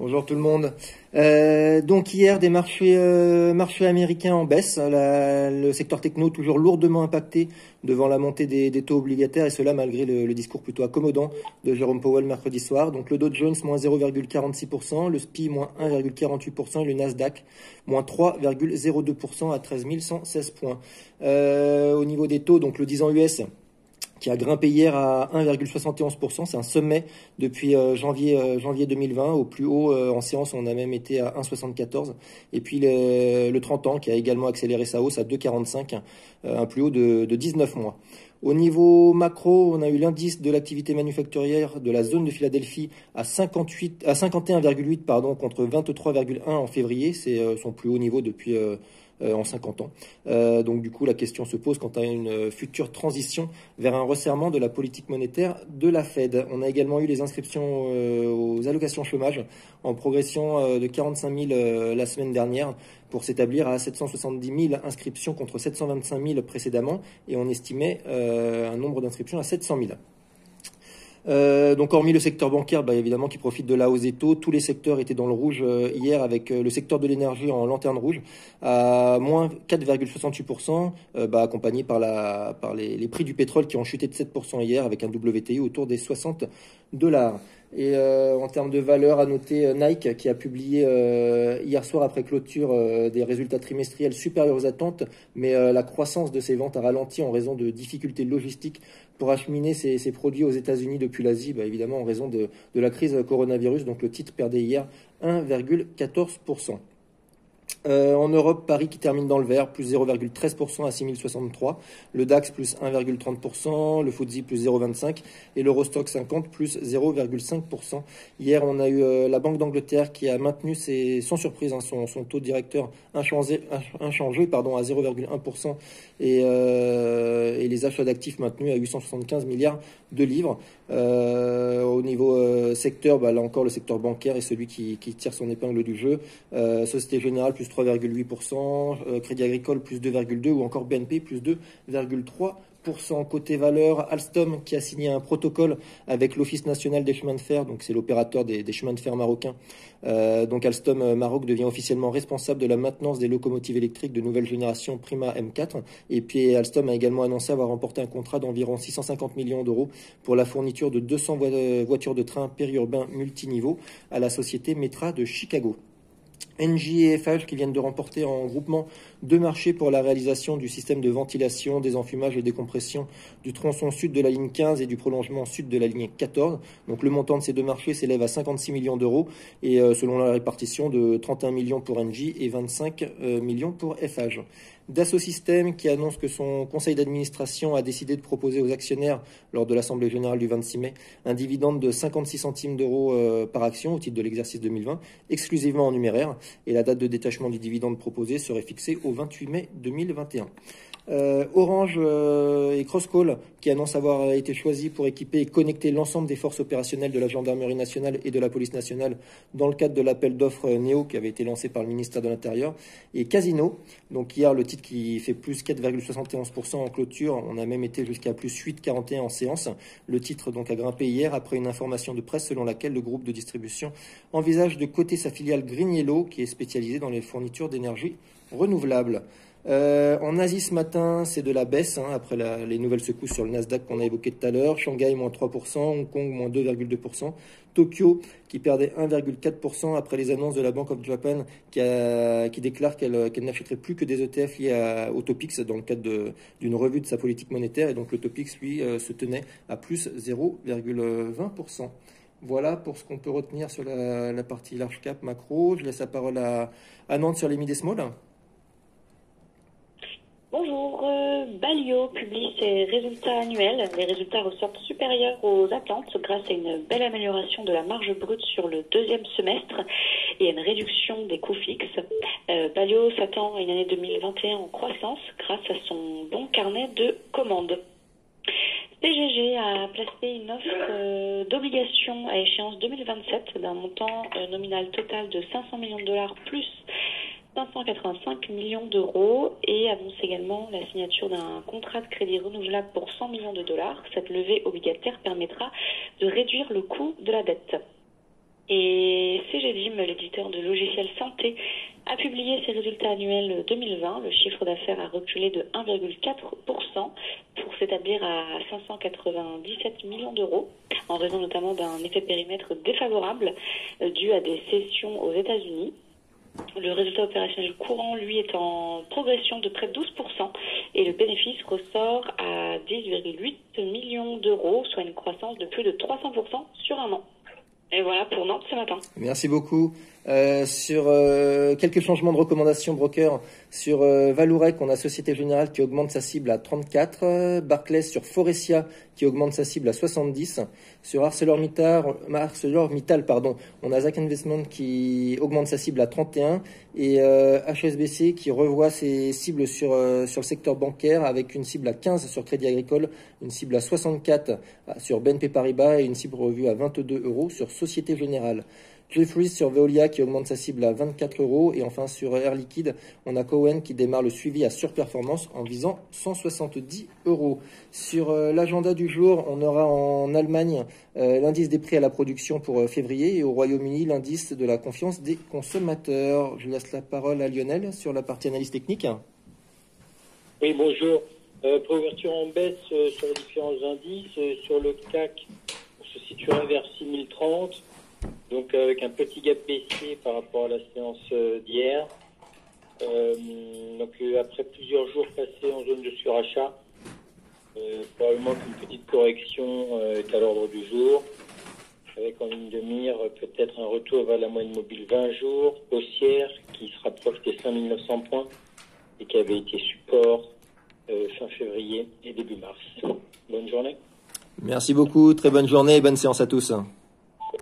Bonjour tout le monde. Euh, donc hier, des marchés, euh, marchés américains en baisse. le secteur techno toujours lourdement impacté devant la montée des, taux obligataires et cela malgré le, discours plutôt accommodant de Jérôme Powell mercredi soir. Donc le Dow Jones moins 0,46%, le SPI moins 1,48% et le Nasdaq moins 3,02% à 13 116 points. Euh, au niveau des taux, donc le 10 ans US qui a grimpé hier à 1,71%. C'est un sommet depuis euh, janvier, euh, janvier 2020. Au plus haut euh, en séance, on a même été à 1,74. Et puis le, 30 ans qui a également accéléré sa hausse à 2,45, un plus haut de, 19 mois. Au niveau macro, on a eu l'indice de l'activité manufacturière de la zone de Philadelphie à, 58, à 51,8 pardon, contre 23,1 en février. C'est son plus haut niveau depuis en 50 ans. Euh, donc du coup, la question se pose quant à une future transition vers un resserrement de la politique monétaire de la Fed. On a également eu les inscriptions euh, aux allocations chômage en progression de 45 000 la semaine dernière pour s'établir à 770 000 inscriptions contre 725 000 précédemment et on estimait un nombre d'inscriptions à 700 000. Euh, donc hormis le secteur bancaire, bah, évidemment, qui profite de la hausse des taux, tous les secteurs étaient dans le rouge euh, hier, avec euh, le secteur de l'énergie en lanterne rouge à moins 4,68%, bah, accompagné par, la, par les, prix du pétrole qui ont chuté de 7% hier, avec un WTI autour des 60 dollars. Et euh, en termes de valeur, à noter euh, Nike qui a publié euh, hier soir après clôture des résultats trimestriels supérieurs aux attentes, mais la croissance de ses ventes a ralenti en raison de difficultés logistiques pour acheminer ses, produits aux États-Unis depuis l'Asie, bah, évidemment en raison de, de la crise coronavirus. Donc le titre perdait hier 1,14%. Euh, en Europe, Paris qui termine dans le vert, plus 0,13% à 6063. Le DAX plus 1,30%, le FTSE plus 0,25% et l'Eurostock 50 plus 0,5%. Hier, on a eu euh, la Banque d'Angleterre qui a maintenu ses, sans surprise hein, son, taux directeur inchangé, inchangé pardon, à 0,1% et, euh, et, les achats d'actifs maintenus à 875 milliards de livres. au niveau secteur, bah, là encore, le secteur bancaire est celui qui, qui tire son épingle du jeu. Société Générale plus 3,8%, euh, Crédit Agricole plus 2,2% ou encore BNP plus 2,3%. Côté valeur, Alstom qui a signé un protocole avec l'Office national des chemins de fer, donc c'est l'opérateur des, chemins de fer marocains. Euh, donc Alstom euh, Maroc devient officiellement responsable de la maintenance des locomotives électriques de nouvelle génération Prima M4. Et puis Alstom a également annoncé avoir remporté un contrat d'environ 650 millions d'euros pour la fourniture de 200 voitures de train périurbains multiniveaux à la société Metra de Chicago. NJ et FH qui viennent de remporter en groupement deux marchés pour la réalisation du système de ventilation, des enfumages et décompression du tronçon sud de la ligne 15 et du prolongement sud de la ligne 14. Donc le montant de ces deux marchés s'élève à 56 millions d'euros et euh, selon la répartition de 31 millions pour NJ et 25 euh, millions pour FH. Dassault Systèmes qui annonce que son conseil d'administration a décidé de proposer aux actionnaires lors de l'Assemblée générale du 26 mai un dividende de 56 centimes d'euros euh, par action au titre de l'exercice 2020, exclusivement en numéraire, et la date de détachement du dividende proposé serait fixée au 28 mai 2021. Euh, Orange euh, et Crosscall qui annoncent avoir été choisis pour équiper et connecter l'ensemble des forces opérationnelles de la gendarmerie nationale et de la police nationale dans le cadre de l'appel d'offres Néo qui avait été lancé par le ministère de l'Intérieur. Et Casino, donc hier le titre qui fait plus 4,71% en clôture, on a même été jusqu'à plus 8,41 en séance. Le titre donc a grimpé hier après une information de presse selon laquelle le groupe de distribution envisage de coter sa filiale Green qui est spécialisée dans les fournitures d'énergie renouvelable. Euh, en Asie ce matin, c'est de la baisse hein, après les nouvelles secousses sur le Nasdaq qu'on a évoqué tout à l'heure. Shanghai moins 3%, Hong Kong moins 2,2%, Tokyo qui perdait 1,4% après les annonces de la Bank of Japan qui, déclare qu'elle n'achèterait plus que des ETF liés au Topix dans le cadre d'une revue de sa politique monétaire. Et donc le Topix, lui, euh, se tenait à plus 0,20%. Voilà pour ce qu'on peut retenir sur la, partie large cap macro. Je laisse la parole à, Nantes sur les mid small. Bonjour, euh, Balio publie ses résultats annuels. Les résultats ressortent supérieurs aux attentes grâce à une belle amélioration de la marge brute sur le deuxième semestre et à une réduction des coûts fixes. Euh, Balio s'attend à une année 2021 en croissance grâce à son bon carnet de commandes. PGG a placé une offre euh, d'obligation à échéance 2027 d'un montant nominal total de 500 millions de dollars plus 585 millions d'euros et annonce également la signature d'un contrat de crédit renouvelable pour 100 millions de dollars. Cette levée obligataire permettra de réduire le coût de la dette. Et CGDIM, l'éditeur de logiciels santé, a publié ses résultats annuels 2020. Le chiffre d'affaires a reculé de 1,4% pour s'établir à 597 millions d'euros, en raison notamment d'un effet périmètre défavorable euh, dû à des cessions aux États-Unis. Le résultat opérationnel courant, lui, est en progression de près de 12% et le bénéfice ressort à 10,8 millions d'euros, soit une croissance de plus de 300% sur un an. Et voilà pour Nantes ce matin. Merci beaucoup. Euh, sur euh, quelques changements de recommandations broker sur euh, Valourec, on a Société Générale qui augmente sa cible à 34, euh, Barclays sur Forestia qui augmente sa cible à 70, sur ArcelorMittal, ArcelorMittal pardon, on a Zach Investment qui augmente sa cible à 31 et HSBC qui revoit ses cibles sur sur le secteur bancaire avec une cible à 15 sur Crédit Agricole, une cible à 64 sur BNP Paribas et une cible revue à 22 euros sur Société Générale. Jeffries sur Veolia qui augmente sa cible à 24 euros. Et enfin sur Air Liquide, on a Cohen qui démarre le suivi à surperformance en visant 170 euros. Sur euh, l'agenda du jour, on aura en Allemagne euh, l'indice des prix à la production pour euh, février et au Royaume-Uni l'indice de la confiance des consommateurs. Je laisse la parole à Lionel sur la partie analyse technique. Oui, bonjour. Préouverture en baisse sur les différents indices. sur le CAC, on se situerait vers 6030 donc avec un petit gap baissier par rapport à la séance euh, d'hier. Euh, donc euh, après plusieurs jours passés en zone de surachat, probablement qu'une petite correction est à l'ordre du jour, avec en ligne de mire peut-être un retour vers la moyenne mobile 20 jours, haussière qui se rapproche des 5900 points et qui avait été support fin février et début mars. Bonne journée. Merci beaucoup, très bonne journée et bonne séance à tous.